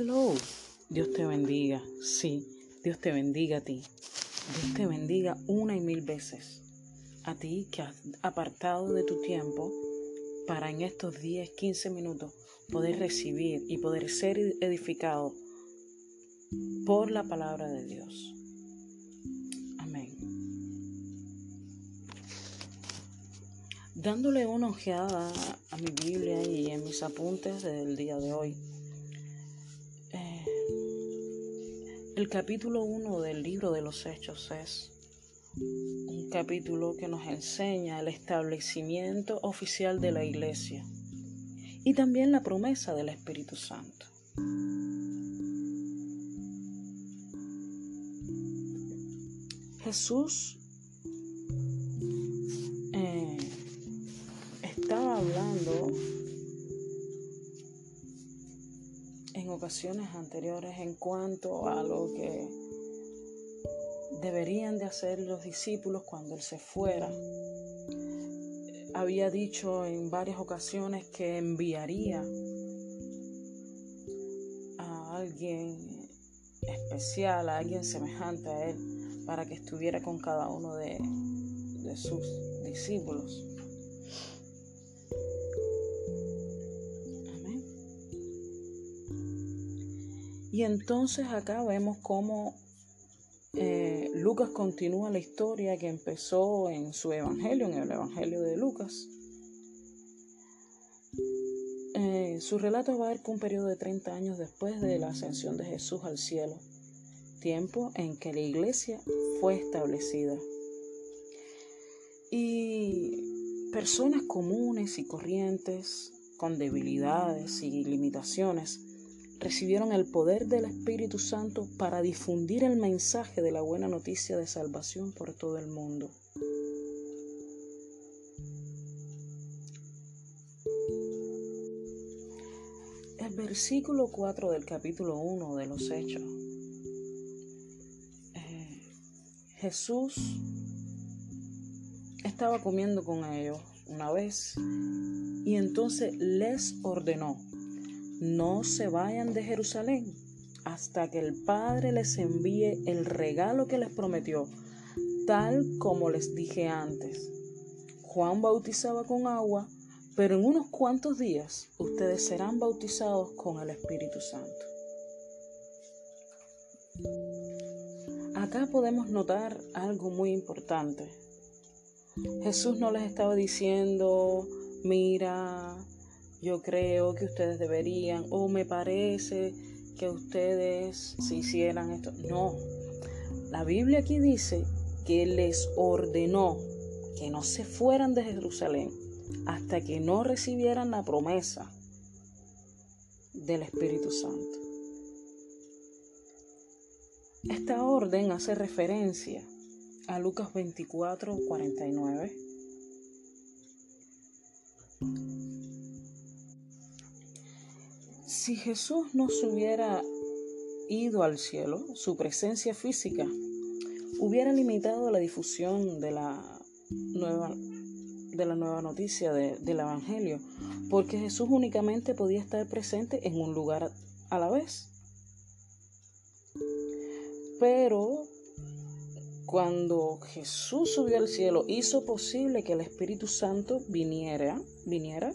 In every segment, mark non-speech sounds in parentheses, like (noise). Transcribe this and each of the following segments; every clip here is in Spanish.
Dios te bendiga. Sí, Dios te bendiga a ti. Dios te bendiga una y mil veces. A ti que has apartado de tu tiempo para en estos 10, 15 minutos poder recibir y poder ser edificado por la palabra de Dios. Amén. Dándole una ojeada a mi Biblia y en mis apuntes del día de hoy. El capítulo 1 del libro de los Hechos es un capítulo que nos enseña el establecimiento oficial de la iglesia y también la promesa del Espíritu Santo. Jesús eh, estaba hablando ocasiones anteriores en cuanto a lo que deberían de hacer los discípulos cuando Él se fuera. Había dicho en varias ocasiones que enviaría a alguien especial, a alguien semejante a Él para que estuviera con cada uno de, sus discípulos. Y entonces acá vemos cómo eh, Lucas continúa la historia que empezó en su evangelio, en el evangelio de Lucas. Eh, su relato abarca un periodo de 30 años después de la ascensión de Jesús al cielo tiempo en que la iglesia fue establecida. Y personas comunes y corrientes, con debilidades y limitaciones, recibieron el poder del Espíritu Santo para difundir el mensaje de la buena noticia de salvación por todo el mundo. El versículo 4 del capítulo 1 de los Hechos Jesús estaba comiendo con ellos una vez y entonces les ordenó, no se vayan de Jerusalén hasta que el Padre les envíe el regalo que les prometió, tal como les dije antes. Juan bautizaba con agua, pero en unos cuantos días ustedes serán bautizados con el Espíritu Santo. Acá podemos notar algo muy importante. Jesús no les estaba diciendo, mira, yo creo que ustedes deberían, o me parece que ustedes se hicieran esto. No, la Biblia aquí dice que les ordenó que no se fueran de Jerusalén hasta que no recibieran la promesa del Espíritu Santo. Esta orden hace referencia a Lucas 24, 49. Si Jesús no se hubiera ido al cielo, su presencia física hubiera limitado la difusión de la nueva, de la nueva noticia del Evangelio, porque Jesús únicamente podía estar presente en un lugar a la vez. Pero cuando Jesús subió al cielo, hizo posible que el Espíritu Santo viniera, viniera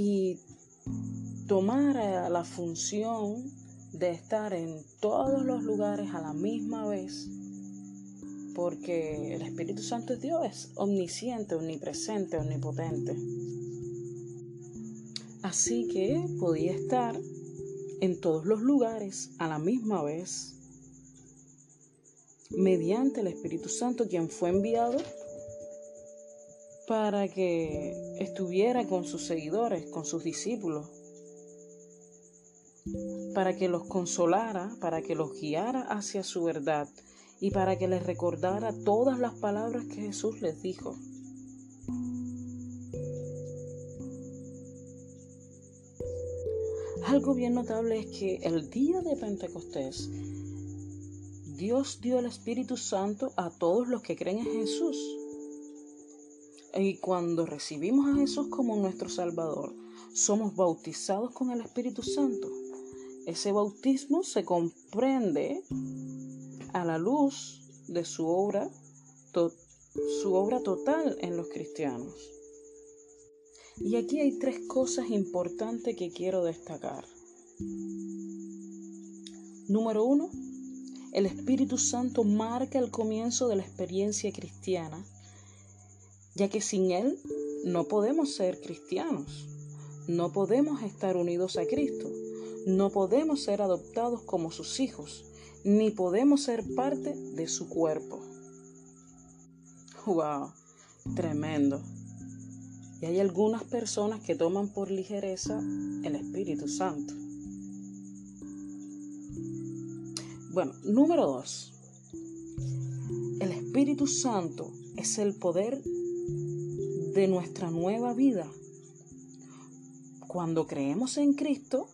y tomara la función de estar en todos los lugares a la misma vez, porque el Espíritu Santo es Dios, es omnisciente, omnipresente, omnipotente. Así que podía estar en todos los lugares a la misma vez, mediante el Espíritu Santo, quien fue enviado para que estuviera con sus seguidores, con sus discípulos, para que los consolara, para que los guiara hacia su verdad y para que les recordara todas las palabras que Jesús les dijo. Algo bien notable es que el día de Pentecostés, Dios dio el Espíritu Santo a todos los que creen en Jesús. Y cuando recibimos a Jesús como nuestro Salvador, somos bautizados con el Espíritu Santo. Ese bautismo se comprende a la luz de su obra, su obra total en los cristianos. Y aquí hay tres cosas importantes que quiero destacar. Número uno, el Espíritu Santo marca el comienzo de la experiencia cristiana, ya que sin Él no podemos ser cristianos, no podemos estar unidos a Cristo, no podemos ser adoptados como sus hijos, ni podemos ser parte de su cuerpo. ¡Wow! Tremendo. Y hay algunas personas que toman por ligereza el Espíritu Santo. Bueno, número dos. El Espíritu Santo es el poder de nuestra nueva vida. Cuando creemos en Cristo,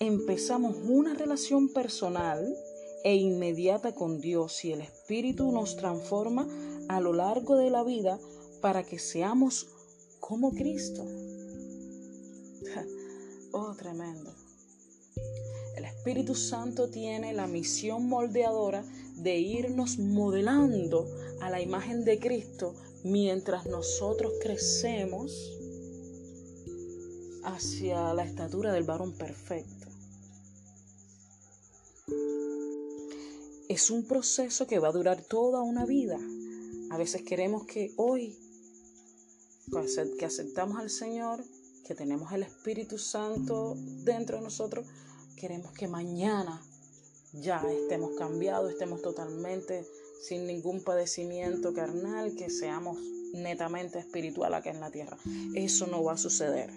empezamos una relación personal e inmediata con Dios y el Espíritu nos transforma a lo largo de la vida para que seamos como Cristo. (laughs) oh, tremendo. El Espíritu Santo tiene la misión moldeadora de irnos modelando a la imagen de Cristo mientras nosotros crecemos hacia la estatura del varón perfecto. Es un proceso que va a durar toda una vida. A veces queremos que hoy, que aceptamos al Señor, que tenemos el Espíritu Santo dentro de nosotros, queremos que mañana ya estemos cambiados, estemos totalmente sin ningún padecimiento carnal, que seamos netamente espiritual acá en la tierra. Eso no va a suceder.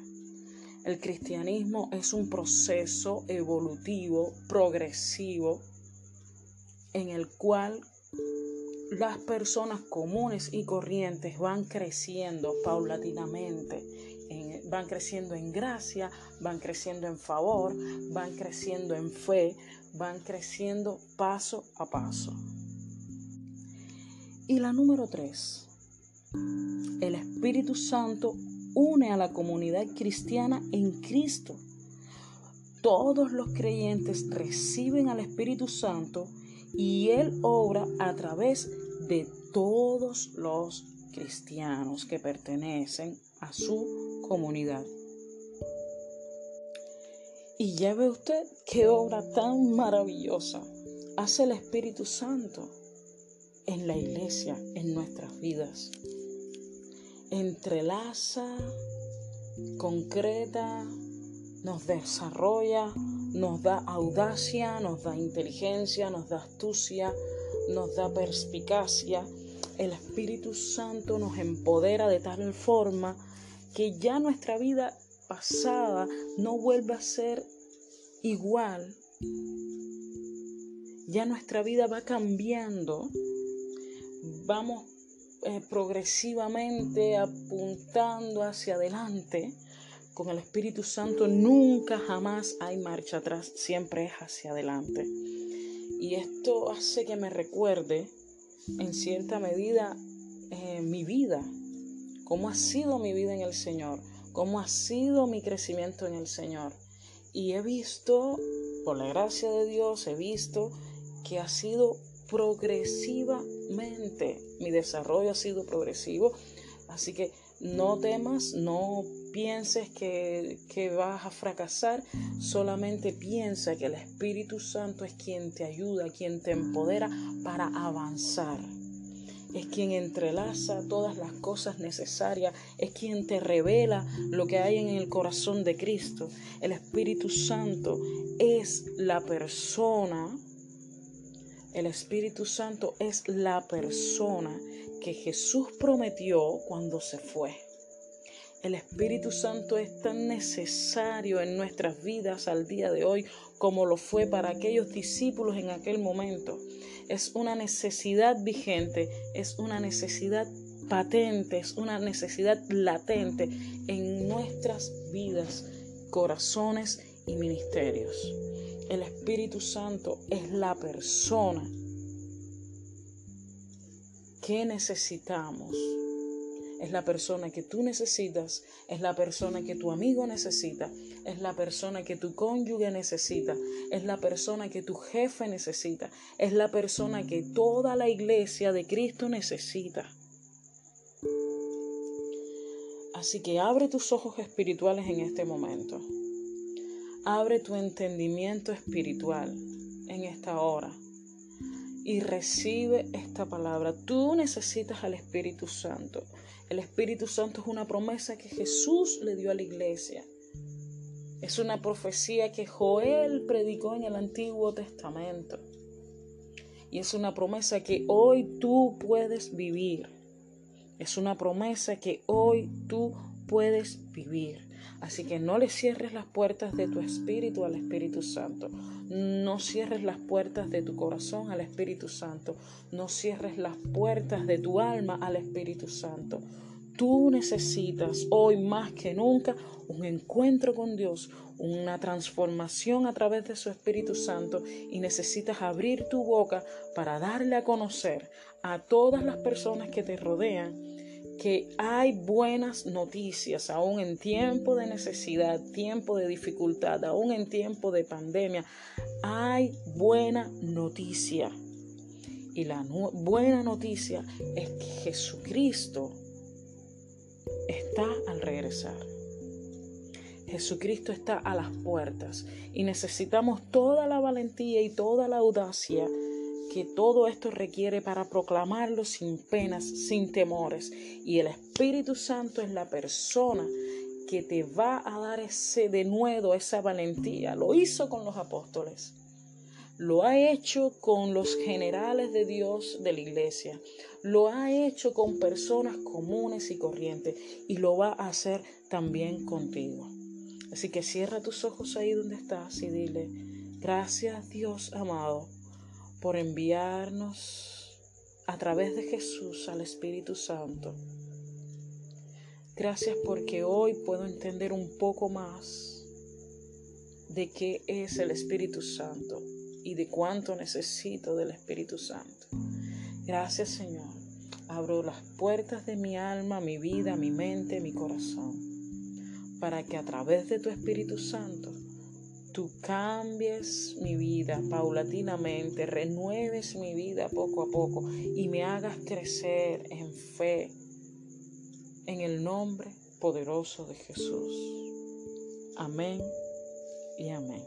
El cristianismo es un proceso evolutivo, progresivo, en el cual las personas comunes y corrientes van creciendo paulatinamente van creciendo en gracia, van creciendo en favor, van creciendo en fe, van creciendo paso a paso. Y la número tres, el Espíritu Santo une a la comunidad cristiana en Cristo. Todos los creyentes reciben al Espíritu Santo y Él obra a través de todos los cristianos que pertenecen a su comunidad. Y ya ve usted qué obra tan maravillosa hace el Espíritu Santo en la iglesia, en nuestras vidas. Entrelaza, concreta, nos desarrolla, nos da audacia, nos da inteligencia, nos da astucia, nos da perspicacia. El Espíritu Santo nos empodera de tal forma que ya nuestra vida pasada no vuelva a ser igual. Ya nuestra vida va cambiando. Vamos eh, progresivamente apuntando hacia adelante. Con el Espíritu Santo nunca jamás hay marcha atrás, siempre es hacia adelante. Y esto hace que me recuerde en cierta medida eh, mi vida, cómo ha sido mi vida en el Señor, cómo ha sido mi crecimiento en el Señor. Y he visto, por la gracia de Dios, he visto que ha sido progresivamente, mi desarrollo ha sido progresivo. Así que no temas, no pienses que, que, vas a fracasar, solamente piensa que el Espíritu Santo es quien te ayuda, quien te empodera para avanzar es quien entrelaza todas las cosas necesarias, es quien te revela lo que hay en el corazón de Cristo. El Espíritu Santo es la persona, el Espíritu Santo es la persona que Jesús prometió cuando se fue. El Espíritu Santo es tan necesario en nuestras vidas al día de hoy como lo fue para aquellos discípulos en aquel momento es una necesidad vigente, es una necesidad patente, es una necesidad latente en nuestras vidas, corazones y ministerios. El Espíritu Santo es la persona que necesitamos. es la persona que tú necesitas, es la persona que tu amigo necesita, es la persona que tu cónyuge necesita, es la persona que tu jefe necesita, es la persona que toda la iglesia de Cristo necesita. Así que abre tus ojos espirituales en este momento. Abre tu entendimiento espiritual en esta hora y recibe esta palabra. Tú necesitas al Espíritu Santo. El Espíritu Santo es una promesa que Jesús le dio a la iglesia. Es una profecía que Joel predicó en el Antiguo Testamento. Y es una promesa que hoy tú puedes vivir. Es una promesa que hoy tú puedes vivir. Así que no le cierres las puertas de tu espíritu al Espíritu Santo. No cierres las puertas de tu corazón al Espíritu Santo. No cierres las puertas de tu alma al Espíritu Santo. Tú necesitas hoy más que nunca un encuentro con Dios, una transformación a través de su Espíritu Santo y necesitas abrir tu boca para darle a conocer a todas las personas que te rodean que hay buenas noticias aún en tiempo de necesidad, tiempo de dificultad, aún en tiempo de pandemia. Hay buena noticia. Y la buena noticia es que Jesucristo está al regresar. Jesucristo está a las puertas y necesitamos toda la valentía y toda la audacia que todo esto requiere para proclamarlo sin penas, sin temores. Y el Espíritu Santo es la persona que te va a dar ese denuedo, esa valentía. Lo hizo con los apóstoles. Lo ha hecho con los generales de Dios de la iglesia. Lo ha hecho con personas comunes y corrientes. Y lo va a hacer también contigo. Así que cierra tus ojos ahí donde estás y dile, gracias Dios amado por enviarnos a través de Jesús al Espíritu Santo. Gracias porque hoy puedo entender un poco más de qué es el Espíritu Santo y de cuánto necesito del Espíritu Santo. Gracias Señor. Abro las puertas de mi alma, mi vida, mi mente, mi corazón para que a través de tu Espíritu Santo tú cambies mi vida paulatinamente, renueves mi vida poco a poco y me hagas crecer en fe en el nombre poderoso de Jesús. Amén y amén.